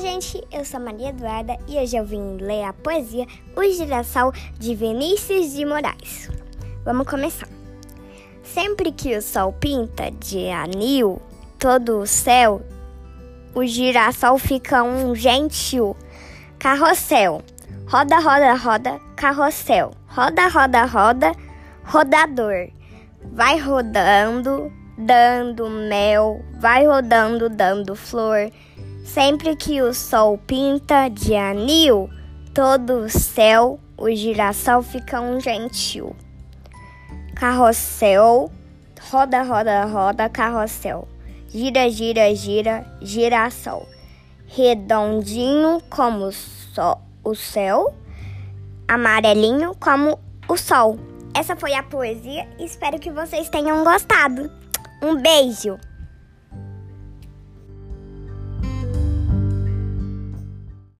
Gente! Eu sou Maria Eduarda e hoje eu vim ler a poesia O Girassol de Vinícius de Moraes. Vamos começar. Sempre que o sol pinta de anil todo o céu, o girassol fica um gentil carrossel. Roda, roda, roda, carrossel. Roda, roda, roda, rodador. Vai rodando, dando mel, vai rodando, dando flor. Sempre que o sol pinta de anil todo o céu, o girassol fica um gentil. Carrossel, roda, roda, roda, carrossel. Gira, gira, gira, girassol. Redondinho como o céu, amarelinho como o sol. Essa foi a poesia. Espero que vocês tenham gostado. Um beijo!